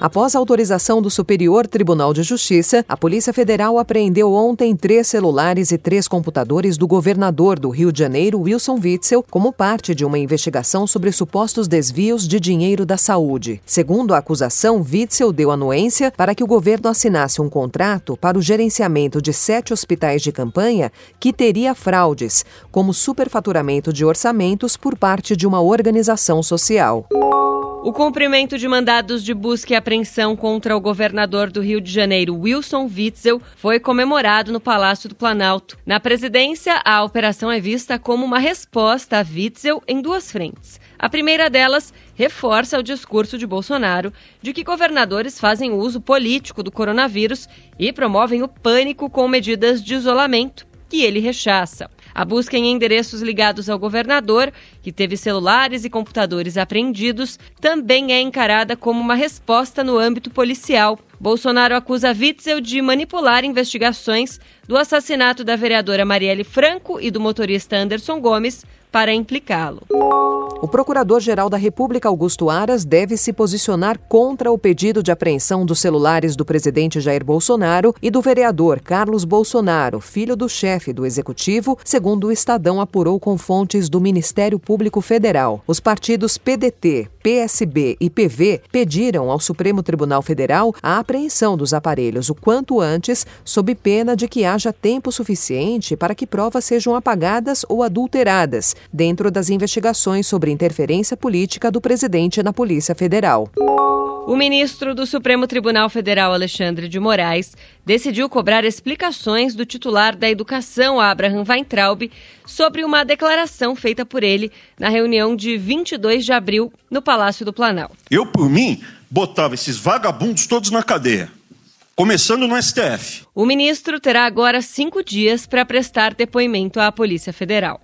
Após a autorização do Superior Tribunal de Justiça, a Polícia Federal apreendeu ontem três celulares e três computadores do governador do Rio de Janeiro, Wilson Witzel, como parte de uma investigação sobre supostos desvios de dinheiro da saúde. Segundo a acusação, Witzel deu anuência para que o governo assinasse um contrato para o gerenciamento de sete hospitais de campanha que teria fraudes, como superfaturamento de orçamentos por parte de uma organização social. O cumprimento de mandados de busca e apreensão contra o governador do Rio de Janeiro, Wilson Witzel, foi comemorado no Palácio do Planalto. Na presidência, a operação é vista como uma resposta a Witzel em duas frentes. A primeira delas reforça o discurso de Bolsonaro de que governadores fazem uso político do coronavírus e promovem o pânico com medidas de isolamento que ele rechaça. A busca em endereços ligados ao governador, que teve celulares e computadores apreendidos, também é encarada como uma resposta no âmbito policial. Bolsonaro acusa Witzel de manipular investigações do assassinato da vereadora Marielle Franco e do motorista Anderson Gomes para implicá-lo. O Procurador-Geral da República, Augusto Aras, deve se posicionar contra o pedido de apreensão dos celulares do presidente Jair Bolsonaro e do vereador Carlos Bolsonaro, filho do chefe do Executivo, segundo o Estadão apurou com fontes do Ministério Público Federal. Os partidos PDT, PSB e PV pediram ao Supremo Tribunal Federal a apreensão dos aparelhos o quanto antes, sob pena de que haja tempo suficiente para que provas sejam apagadas ou adulteradas, dentro das investigações sobre interferência política do presidente na Polícia Federal. O ministro do Supremo Tribunal Federal, Alexandre de Moraes, decidiu cobrar explicações do titular da Educação, Abraham Weintraub, sobre uma declaração feita por ele na reunião de 22 de abril no Palácio do Planalto. Eu, por mim, botava esses vagabundos todos na cadeia. Começando no STF. O ministro terá agora cinco dias para prestar depoimento à Polícia Federal.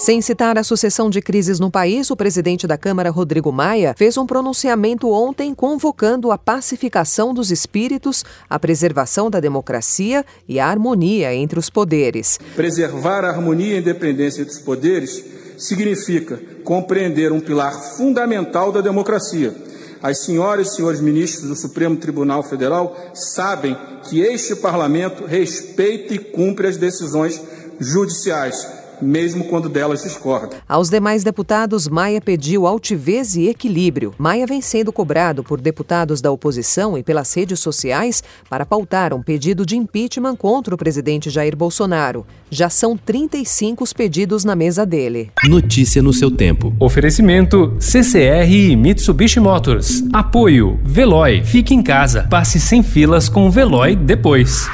Sem citar a sucessão de crises no país, o presidente da Câmara, Rodrigo Maia, fez um pronunciamento ontem convocando a pacificação dos espíritos, a preservação da democracia e a harmonia entre os poderes. Preservar a harmonia e independência entre os poderes significa compreender um pilar fundamental da democracia. As senhoras e senhores ministros do Supremo Tribunal Federal sabem que este parlamento respeita e cumpre as decisões judiciais mesmo quando delas discorda. Aos demais deputados, Maia pediu altivez e equilíbrio. Maia vem sendo cobrado por deputados da oposição e pelas redes sociais para pautar um pedido de impeachment contra o presidente Jair Bolsonaro. Já são 35 os pedidos na mesa dele. Notícia no seu tempo. Oferecimento CCR e Mitsubishi Motors. Apoio Veloy. Fique em casa. Passe sem filas com o Veloy depois.